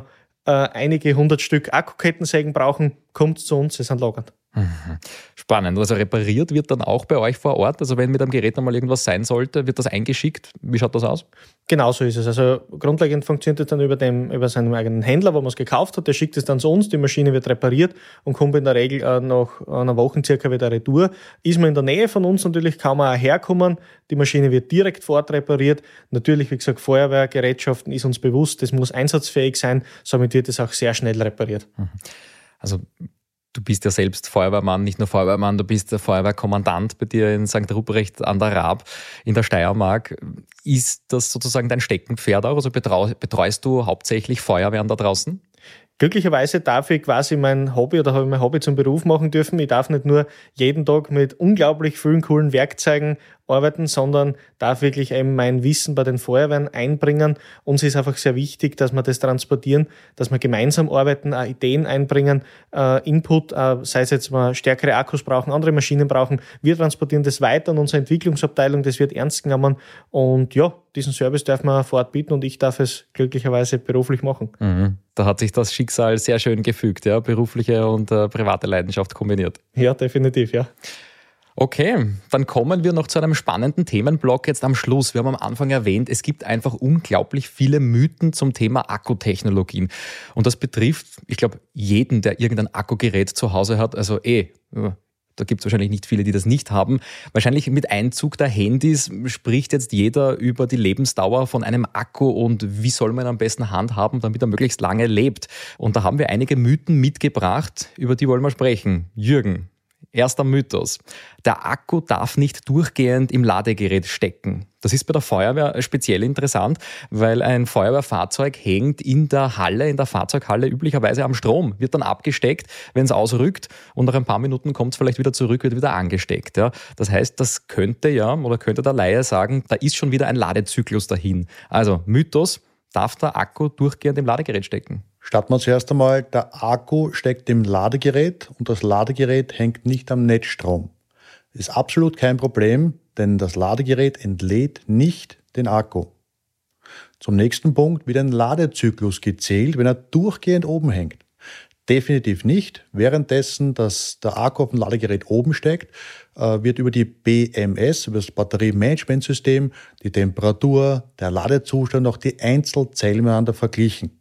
einige hundert Stück Akkukettensägen brauchen, kommt zu uns, sie sind lagernd. Mhm. Spannend. Also repariert wird dann auch bei euch vor Ort. Also wenn mit dem Gerät einmal irgendwas sein sollte, wird das eingeschickt. Wie schaut das aus? Genau so ist es. Also grundlegend funktioniert es dann über, dem, über seinen eigenen Händler, wo man es gekauft hat. Der schickt es dann zu uns, die Maschine wird repariert und kommt in der Regel äh, nach einer Woche circa wieder retour. Ist man in der Nähe von uns natürlich, kann man auch herkommen. Die Maschine wird direkt vor Ort repariert. Natürlich, wie gesagt, Feuerwehrgerätschaften ist uns bewusst, das muss einsatzfähig sein. Somit wird es auch sehr schnell repariert. Mhm. Also Du bist ja selbst Feuerwehrmann, nicht nur Feuerwehrmann, du bist der Feuerwehrkommandant bei dir in St. Ruprecht an der Raab in der Steiermark. Ist das sozusagen dein Steckenpferd auch? Also betreust du hauptsächlich Feuerwehren da draußen? Glücklicherweise darf ich quasi mein Hobby oder habe ich mein Hobby zum Beruf machen dürfen. Ich darf nicht nur jeden Tag mit unglaublich vielen coolen Werkzeugen arbeiten, sondern darf wirklich eben mein Wissen bei den Feuerwehren einbringen. Uns ist einfach sehr wichtig, dass wir das transportieren, dass wir gemeinsam arbeiten, auch Ideen einbringen, äh, Input, äh, sei es jetzt mal stärkere Akkus brauchen, andere Maschinen brauchen. Wir transportieren das weiter an unsere Entwicklungsabteilung, das wird ernst genommen und ja, diesen Service darf man vor Ort bieten und ich darf es glücklicherweise beruflich machen. Mhm. Da hat sich das Schicksal sehr schön gefügt, ja, berufliche und äh, private Leidenschaft kombiniert. Ja, definitiv, ja. Okay, dann kommen wir noch zu einem spannenden Themenblock jetzt am Schluss. Wir haben am Anfang erwähnt, es gibt einfach unglaublich viele Mythen zum Thema Akkutechnologien. Und das betrifft, ich glaube, jeden, der irgendein Akkugerät zu Hause hat. Also eh, da gibt es wahrscheinlich nicht viele, die das nicht haben. Wahrscheinlich mit Einzug der Handys spricht jetzt jeder über die Lebensdauer von einem Akku und wie soll man am besten handhaben, damit er möglichst lange lebt. Und da haben wir einige Mythen mitgebracht, über die wollen wir sprechen. Jürgen, Erster Mythos. Der Akku darf nicht durchgehend im Ladegerät stecken. Das ist bei der Feuerwehr speziell interessant, weil ein Feuerwehrfahrzeug hängt in der Halle, in der Fahrzeughalle üblicherweise am Strom, wird dann abgesteckt, wenn es ausrückt und nach ein paar Minuten kommt es vielleicht wieder zurück, wird wieder angesteckt. Ja. Das heißt, das könnte ja oder könnte der Laie sagen, da ist schon wieder ein Ladezyklus dahin. Also Mythos, darf der Akku durchgehend im Ladegerät stecken? Starten wir zuerst einmal, der Akku steckt im Ladegerät und das Ladegerät hängt nicht am Netzstrom. Ist absolut kein Problem, denn das Ladegerät entlädt nicht den Akku. Zum nächsten Punkt wird ein Ladezyklus gezählt, wenn er durchgehend oben hängt. Definitiv nicht. Währenddessen, dass der Akku auf dem Ladegerät oben steckt, äh, wird über die BMS, über das Batteriemanagementsystem, die Temperatur, der Ladezustand, auch die Einzelzellen miteinander verglichen.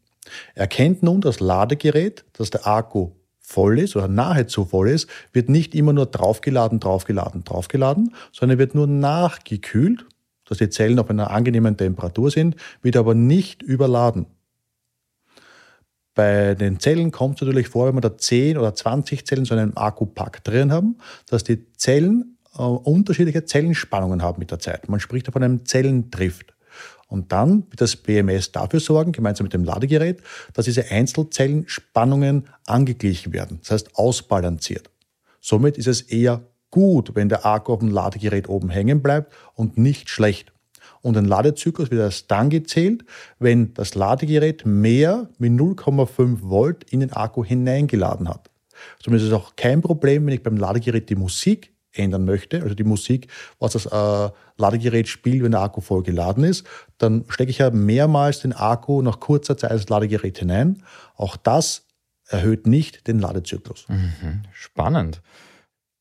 Erkennt nun das Ladegerät, dass der Akku voll ist oder nahezu voll ist, wird nicht immer nur draufgeladen, draufgeladen, draufgeladen, sondern wird nur nachgekühlt, dass die Zellen auf einer angenehmen Temperatur sind, wird aber nicht überladen. Bei den Zellen kommt es natürlich vor, wenn wir da 10 oder 20 Zellen so einen Akkupack drin haben, dass die Zellen äh, unterschiedliche Zellenspannungen haben mit der Zeit. Man spricht von einem Zellendrift. Und dann wird das BMS dafür sorgen, gemeinsam mit dem Ladegerät, dass diese Einzelzellenspannungen angeglichen werden, das heißt ausbalanciert. Somit ist es eher gut, wenn der Akku auf dem Ladegerät oben hängen bleibt und nicht schlecht. Und ein Ladezyklus wird erst dann gezählt, wenn das Ladegerät mehr wie 0,5 Volt in den Akku hineingeladen hat. Somit ist es auch kein Problem, wenn ich beim Ladegerät die Musik ändern möchte, also die Musik, was das äh, Ladegerät spielt, wenn der Akku voll geladen ist, dann stecke ich ja mehrmals den Akku nach kurzer Zeit ins Ladegerät hinein. Auch das erhöht nicht den Ladezyklus. Mhm. Spannend.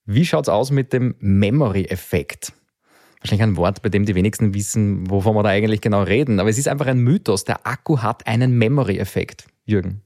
Wie schaut es aus mit dem Memory-Effekt? Wahrscheinlich ein Wort, bei dem die wenigsten wissen, wovon wir da eigentlich genau reden. Aber es ist einfach ein Mythos. Der Akku hat einen Memory-Effekt. Jürgen.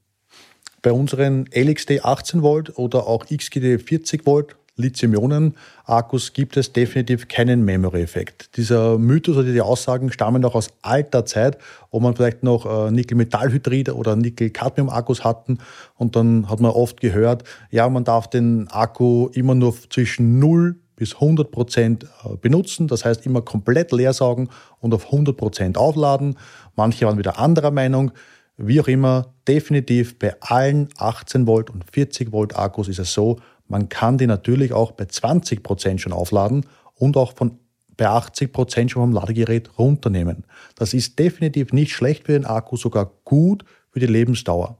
Bei unseren LXD 18 Volt oder auch XGD 40 Volt Lithium-Ionen-Akkus gibt es definitiv keinen Memory-Effekt. Dieser Mythos oder die Aussagen stammen noch aus alter Zeit, wo man vielleicht noch äh, Nickel-Metallhydrid oder Nickel-Cadmium-Akkus hatten und dann hat man oft gehört, ja, man darf den Akku immer nur zwischen 0 bis 100 Prozent äh, benutzen, das heißt immer komplett leer saugen und auf 100 Prozent aufladen. Manche waren wieder anderer Meinung. Wie auch immer, definitiv bei allen 18 Volt und 40 Volt Akkus ist es so, man kann die natürlich auch bei 20 Prozent schon aufladen und auch von bei 80 Prozent schon vom Ladegerät runternehmen. Das ist definitiv nicht schlecht für den Akku, sogar gut für die Lebensdauer.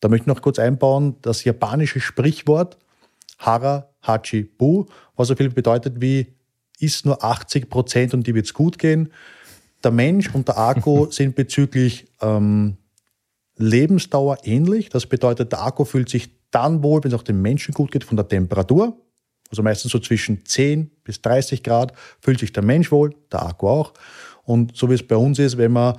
Da möchte ich noch kurz einbauen, das japanische Sprichwort Hara Hachi Bu, was so viel bedeutet wie ist nur 80 Prozent und die wird es gut gehen. Der Mensch und der Akku sind bezüglich ähm, Lebensdauer ähnlich. Das bedeutet, der Akku fühlt sich dann wohl, wenn es auch dem Menschen gut geht, von der Temperatur, also meistens so zwischen 10 bis 30 Grad, fühlt sich der Mensch wohl, der Akku auch. Und so wie es bei uns ist, wenn man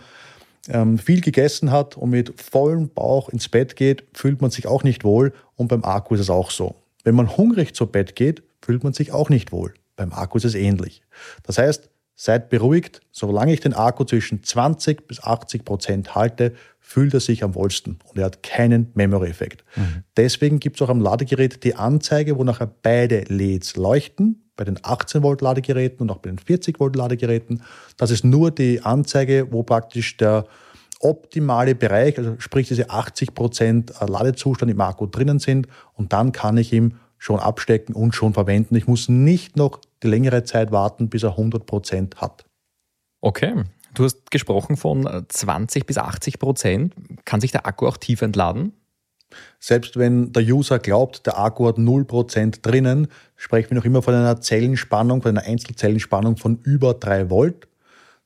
ähm, viel gegessen hat und mit vollem Bauch ins Bett geht, fühlt man sich auch nicht wohl. Und beim Akku ist es auch so. Wenn man hungrig zu Bett geht, fühlt man sich auch nicht wohl. Beim Akku ist es ähnlich. Das heißt, seid beruhigt, solange ich den Akku zwischen 20 bis 80 Prozent halte, fühlt er sich am wohlsten und er hat keinen Memory-Effekt. Mhm. Deswegen gibt es auch am Ladegerät die Anzeige, wo nachher beide LEDs leuchten, bei den 18 Volt Ladegeräten und auch bei den 40 Volt Ladegeräten. Das ist nur die Anzeige, wo praktisch der optimale Bereich, also sprich diese 80 Prozent Ladezustand im Akku drinnen sind und dann kann ich ihn schon abstecken und schon verwenden. Ich muss nicht noch die längere Zeit warten, bis er 100 Prozent hat. Okay, Du hast gesprochen von 20 äh, bis 80 Prozent. Kann sich der Akku auch tief entladen? Selbst wenn der User glaubt, der Akku hat 0% drinnen, sprechen wir noch immer von einer Zellenspannung, von einer Einzelzellenspannung von über 3 Volt.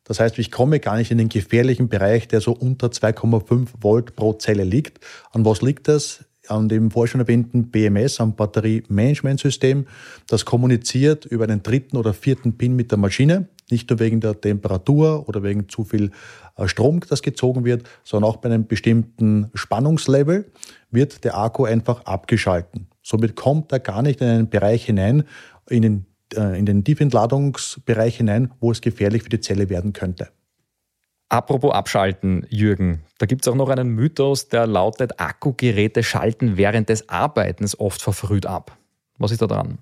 Das heißt, ich komme gar nicht in den gefährlichen Bereich, der so unter 2,5 Volt pro Zelle liegt. An was liegt das? An dem vorher schon erwähnten BMS, am Batteriemanagementsystem. Das kommuniziert über einen dritten oder vierten Pin mit der Maschine. Nicht nur wegen der Temperatur oder wegen zu viel äh, Strom, das gezogen wird, sondern auch bei einem bestimmten Spannungslevel wird der Akku einfach abgeschalten. Somit kommt er gar nicht in einen Bereich hinein, in den, äh, in den Tiefentladungsbereich hinein, wo es gefährlich für die Zelle werden könnte. Apropos abschalten, Jürgen, da gibt es auch noch einen Mythos, der lautet, Akkugeräte schalten während des Arbeitens oft verfrüht ab. Was ist da dran?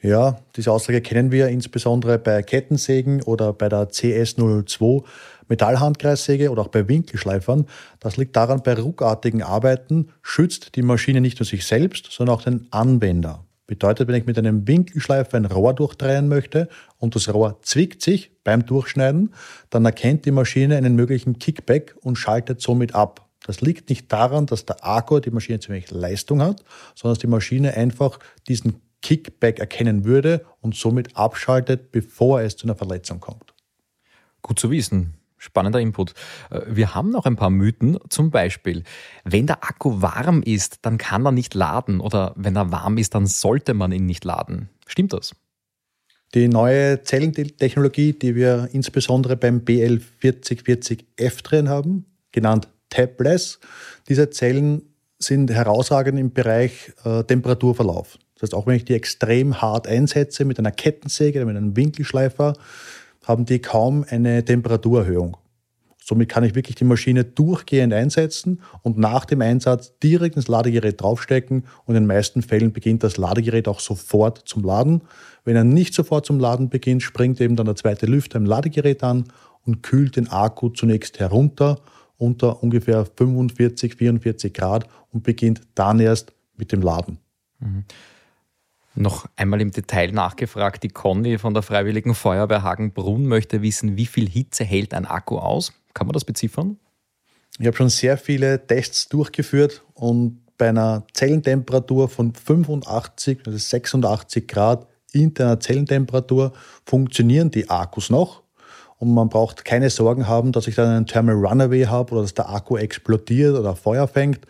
Ja, diese Aussage kennen wir insbesondere bei Kettensägen oder bei der CS002 Metallhandkreissäge oder auch bei Winkelschleifern. Das liegt daran, bei ruckartigen Arbeiten schützt die Maschine nicht nur sich selbst, sondern auch den Anwender. Bedeutet, wenn ich mit einem Winkelschleifer ein Rohr durchdrehen möchte und das Rohr zwickt sich beim Durchschneiden, dann erkennt die Maschine einen möglichen Kickback und schaltet somit ab. Das liegt nicht daran, dass der Akku die Maschine wenig Leistung hat, sondern dass die Maschine einfach diesen Kickback erkennen würde und somit abschaltet, bevor es zu einer Verletzung kommt. Gut zu wissen. Spannender Input. Äh, wir haben noch ein paar Mythen. Zum Beispiel, wenn der Akku warm ist, dann kann er nicht laden. Oder wenn er warm ist, dann sollte man ihn nicht laden. Stimmt das? Die neue Zellentechnologie, die wir insbesondere beim BL4040F drin haben, genannt Tabless. Diese Zellen sind herausragend im Bereich äh, Temperaturverlauf. Das heißt, auch wenn ich die extrem hart einsetze mit einer Kettensäge oder mit einem Winkelschleifer, haben die kaum eine Temperaturerhöhung. Somit kann ich wirklich die Maschine durchgehend einsetzen und nach dem Einsatz direkt ins Ladegerät draufstecken und in den meisten Fällen beginnt das Ladegerät auch sofort zum Laden. Wenn er nicht sofort zum Laden beginnt, springt eben dann der zweite Lüfter im Ladegerät an und kühlt den Akku zunächst herunter unter ungefähr 45, 44 Grad und beginnt dann erst mit dem Laden. Mhm. Noch einmal im Detail nachgefragt, die Conny von der Freiwilligen Feuerwehr Hagenbrunn möchte wissen, wie viel Hitze hält ein Akku aus? Kann man das beziffern? Ich habe schon sehr viele Tests durchgeführt und bei einer Zellentemperatur von 85 bis 86 Grad interner Zellentemperatur funktionieren die Akkus noch und man braucht keine Sorgen haben, dass ich dann einen Thermal Runaway habe oder dass der Akku explodiert oder Feuer fängt,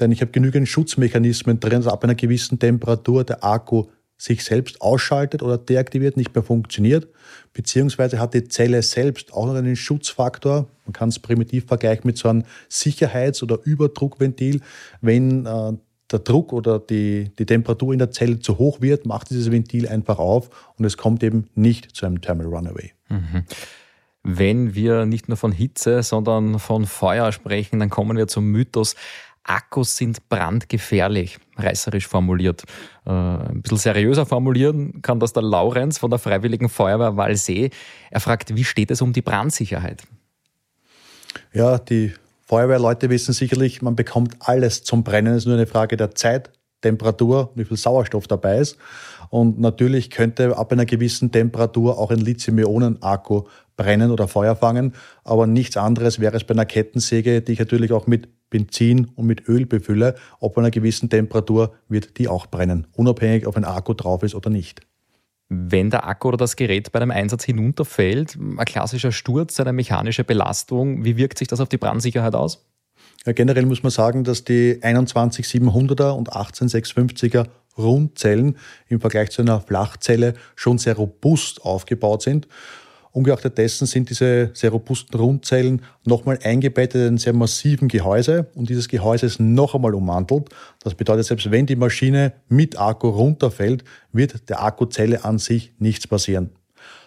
denn ich habe genügend Schutzmechanismen drin, dass ab einer gewissen Temperatur der Akku sich selbst ausschaltet oder deaktiviert, nicht mehr funktioniert, beziehungsweise hat die Zelle selbst auch noch einen Schutzfaktor. Man kann es primitiv vergleichen mit so einem Sicherheits- oder Überdruckventil. Wenn äh, der Druck oder die, die Temperatur in der Zelle zu hoch wird, macht dieses Ventil einfach auf und es kommt eben nicht zu einem Thermal Runaway. Mhm. Wenn wir nicht nur von Hitze, sondern von Feuer sprechen, dann kommen wir zum Mythos. Akkus sind brandgefährlich, reißerisch formuliert. Äh, ein bisschen seriöser formulieren kann das der Laurenz von der Freiwilligen Feuerwehr Walsee. Er fragt, wie steht es um die Brandsicherheit? Ja, die Feuerwehrleute wissen sicherlich, man bekommt alles zum Brennen. Es ist nur eine Frage der Zeit, Temperatur, wie viel Sauerstoff dabei ist. Und natürlich könnte ab einer gewissen Temperatur auch ein Lithium-Ionen-Akku brennen oder Feuer fangen. Aber nichts anderes wäre es bei einer Kettensäge, die ich natürlich auch mit Benzin und mit Öl befülle. Ob einer gewissen Temperatur wird die auch brennen, unabhängig, ob ein Akku drauf ist oder nicht. Wenn der Akku oder das Gerät bei einem Einsatz hinunterfällt, ein klassischer Sturz, eine mechanische Belastung, wie wirkt sich das auf die Brandsicherheit aus? Ja, generell muss man sagen, dass die 21700er und 18650er Rundzellen im Vergleich zu einer Flachzelle schon sehr robust aufgebaut sind. Ungeachtet dessen sind diese sehr robusten Rundzellen nochmal eingebettet in sehr massiven Gehäuse und dieses Gehäuse ist noch einmal ummantelt. Das bedeutet, selbst wenn die Maschine mit Akku runterfällt, wird der Akkuzelle an sich nichts passieren.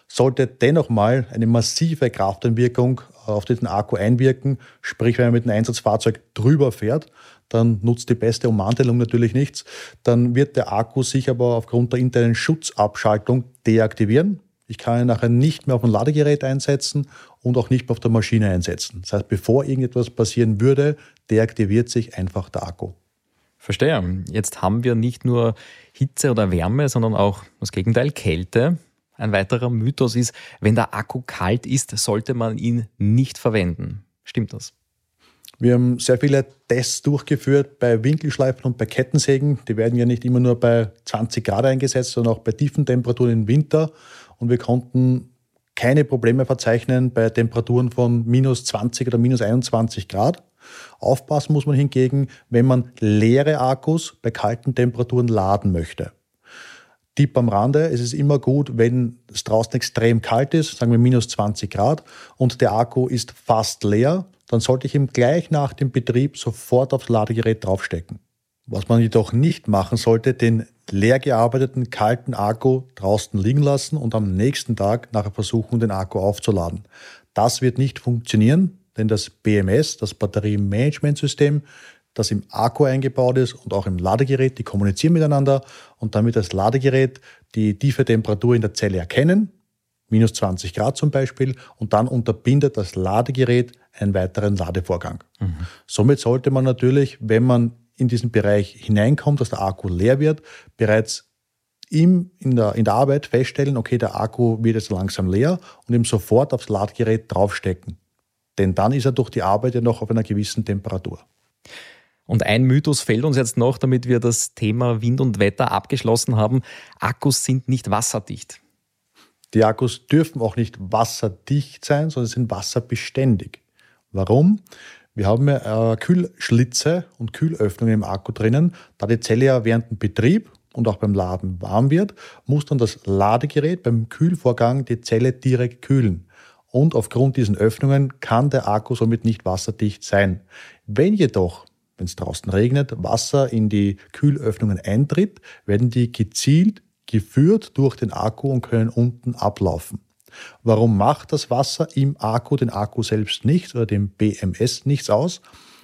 Sollte dennoch mal eine massive Krafteinwirkung auf diesen Akku einwirken, sprich wenn man mit einem Einsatzfahrzeug drüber fährt, dann nutzt die beste Ummantelung natürlich nichts. Dann wird der Akku sich aber aufgrund der internen Schutzabschaltung deaktivieren. Ich kann ihn nachher nicht mehr auf dem Ladegerät einsetzen und auch nicht mehr auf der Maschine einsetzen. Das heißt, bevor irgendetwas passieren würde, deaktiviert sich einfach der Akku. Verstehe. Jetzt haben wir nicht nur Hitze oder Wärme, sondern auch das Gegenteil, Kälte. Ein weiterer Mythos ist, wenn der Akku kalt ist, sollte man ihn nicht verwenden. Stimmt das? Wir haben sehr viele Tests durchgeführt bei Winkelschleifen und bei Kettensägen. Die werden ja nicht immer nur bei 20 Grad eingesetzt, sondern auch bei tiefen Temperaturen im Winter und wir konnten keine Probleme verzeichnen bei Temperaturen von minus 20 oder minus 21 Grad. Aufpassen muss man hingegen, wenn man leere Akkus bei kalten Temperaturen laden möchte. Tipp am Rande, es ist immer gut, wenn es draußen extrem kalt ist, sagen wir minus 20 Grad, und der Akku ist fast leer, dann sollte ich ihn gleich nach dem Betrieb sofort aufs Ladegerät draufstecken. Was man jedoch nicht machen sollte, den leer gearbeiteten kalten Akku draußen liegen lassen und am nächsten Tag nachher versuchen, den Akku aufzuladen. Das wird nicht funktionieren, denn das BMS, das Batteriemanagementsystem, das im Akku eingebaut ist und auch im Ladegerät, die kommunizieren miteinander und damit das Ladegerät die tiefe Temperatur in der Zelle erkennen, minus 20 Grad zum Beispiel, und dann unterbindet das Ladegerät einen weiteren Ladevorgang. Mhm. Somit sollte man natürlich, wenn man in diesen Bereich hineinkommt, dass der Akku leer wird, bereits ihm in der, in der Arbeit feststellen, okay, der Akku wird jetzt langsam leer und ihm sofort aufs Ladgerät draufstecken. Denn dann ist er durch die Arbeit ja noch auf einer gewissen Temperatur. Und ein Mythos fällt uns jetzt noch, damit wir das Thema Wind und Wetter abgeschlossen haben. Akkus sind nicht wasserdicht. Die Akkus dürfen auch nicht wasserdicht sein, sondern sind wasserbeständig. Warum? Wir haben ja äh, Kühlschlitze und Kühlöffnungen im Akku drinnen. Da die Zelle ja während dem Betrieb und auch beim Laden warm wird, muss dann das Ladegerät beim Kühlvorgang die Zelle direkt kühlen. und aufgrund diesen Öffnungen kann der Akku somit nicht wasserdicht sein. Wenn jedoch, wenn es draußen regnet, Wasser in die Kühlöffnungen eintritt, werden die gezielt geführt durch den Akku und können unten ablaufen. Warum macht das Wasser im Akku den Akku selbst nicht oder dem BMS nichts aus?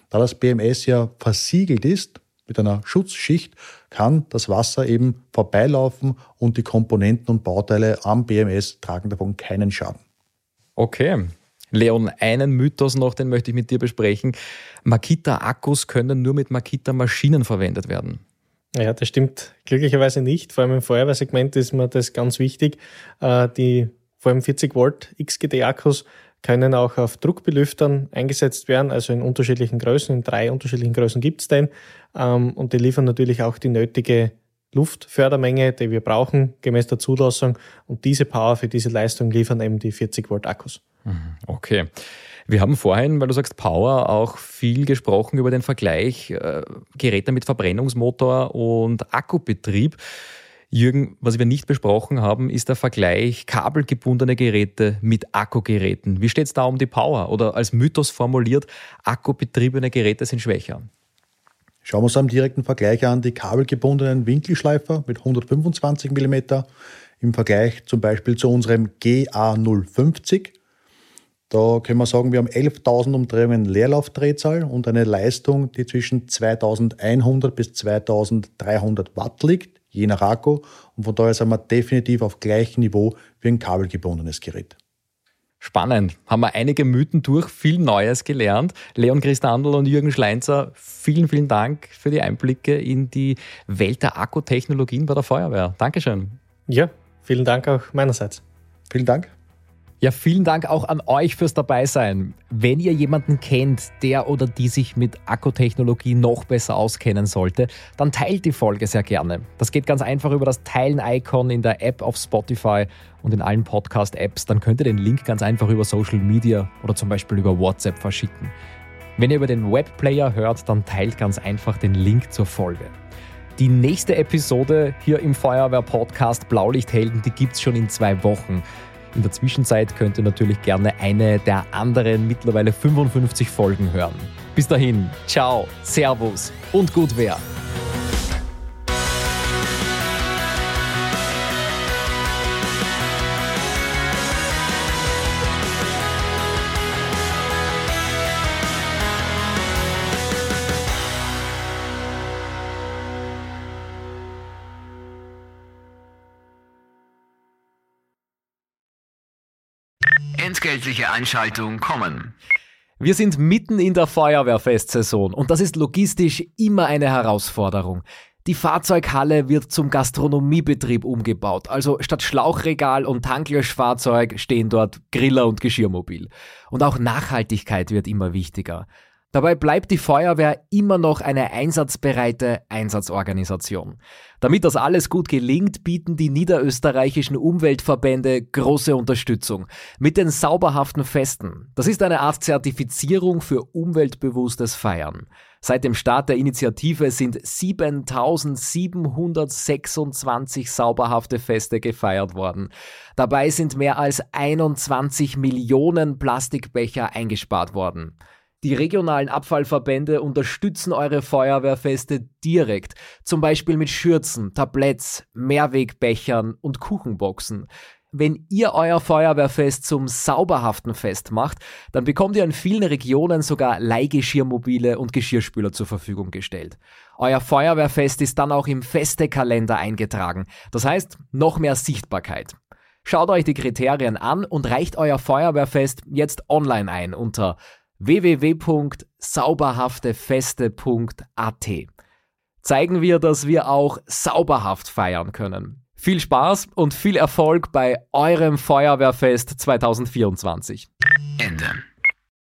Da das BMS ja versiegelt ist mit einer Schutzschicht, kann das Wasser eben vorbeilaufen und die Komponenten und Bauteile am BMS tragen davon keinen Schaden. Okay. Leon, einen Mythos noch, den möchte ich mit dir besprechen. Makita-Akkus können nur mit Makita-Maschinen verwendet werden. Ja, das stimmt glücklicherweise nicht. Vor allem im Feuerwehrsegment ist mir das ganz wichtig. Äh, die vor allem 40 Volt XGD-Akkus können auch auf Druckbelüftern eingesetzt werden, also in unterschiedlichen Größen. In drei unterschiedlichen Größen gibt es den. Ähm, und die liefern natürlich auch die nötige Luftfördermenge, die wir brauchen, gemäß der Zulassung. Und diese Power für diese Leistung liefern eben die 40 Volt Akkus. Mhm, okay. Wir haben vorhin, weil du sagst Power, auch viel gesprochen über den Vergleich äh, Geräte mit Verbrennungsmotor und Akkubetrieb. Jürgen, was wir nicht besprochen haben, ist der Vergleich kabelgebundene Geräte mit Akkugeräten. Wie steht es da um die Power? Oder als Mythos formuliert, akkubetriebene Geräte sind schwächer. Schauen wir uns einen direkten Vergleich an, die kabelgebundenen Winkelschleifer mit 125 mm im Vergleich zum Beispiel zu unserem GA050. Da können wir sagen, wir haben 11.000 Umdrehungen Leerlaufdrehzahl und eine Leistung, die zwischen 2100 bis 2300 Watt liegt je nach Akku. Und von daher sind wir definitiv auf gleichem Niveau wie ein kabelgebundenes Gerät. Spannend. Haben wir einige Mythen durch, viel Neues gelernt. Leon Christandl und Jürgen Schleinzer, vielen, vielen Dank für die Einblicke in die Welt der Akkutechnologien bei der Feuerwehr. Dankeschön. Ja, vielen Dank auch meinerseits. Vielen Dank. Ja, vielen Dank auch an euch fürs Dabeisein. Wenn ihr jemanden kennt, der oder die sich mit Akkutechnologie noch besser auskennen sollte, dann teilt die Folge sehr gerne. Das geht ganz einfach über das Teilen-Icon in der App auf Spotify und in allen Podcast-Apps. Dann könnt ihr den Link ganz einfach über Social Media oder zum Beispiel über WhatsApp verschicken. Wenn ihr über den Webplayer hört, dann teilt ganz einfach den Link zur Folge. Die nächste Episode hier im Feuerwehr-Podcast Blaulichthelden, die gibt es schon in zwei Wochen. In der Zwischenzeit könnt ihr natürlich gerne eine der anderen mittlerweile 55 Folgen hören. Bis dahin, ciao, Servus und gut wer. Entgeltliche Einschaltung kommen. Wir sind mitten in der Feuerwehrfestsaison und das ist logistisch immer eine Herausforderung. Die Fahrzeughalle wird zum Gastronomiebetrieb umgebaut, also statt Schlauchregal und Tanklöschfahrzeug stehen dort Griller und Geschirrmobil. Und auch Nachhaltigkeit wird immer wichtiger. Dabei bleibt die Feuerwehr immer noch eine einsatzbereite Einsatzorganisation. Damit das alles gut gelingt, bieten die niederösterreichischen Umweltverbände große Unterstützung mit den sauberhaften Festen. Das ist eine Art Zertifizierung für umweltbewusstes Feiern. Seit dem Start der Initiative sind 7726 sauberhafte Feste gefeiert worden. Dabei sind mehr als 21 Millionen Plastikbecher eingespart worden. Die regionalen Abfallverbände unterstützen eure Feuerwehrfeste direkt, zum Beispiel mit Schürzen, Tabletts, Mehrwegbechern und Kuchenboxen. Wenn ihr euer Feuerwehrfest zum sauberhaften Fest macht, dann bekommt ihr in vielen Regionen sogar Leihgeschirrmobile und Geschirrspüler zur Verfügung gestellt. Euer Feuerwehrfest ist dann auch im Festekalender eingetragen. Das heißt, noch mehr Sichtbarkeit. Schaut euch die Kriterien an und reicht euer Feuerwehrfest jetzt online ein unter www.sauberhaftefeste.at. Zeigen wir, dass wir auch sauberhaft feiern können. Viel Spaß und viel Erfolg bei eurem Feuerwehrfest 2024. Ende.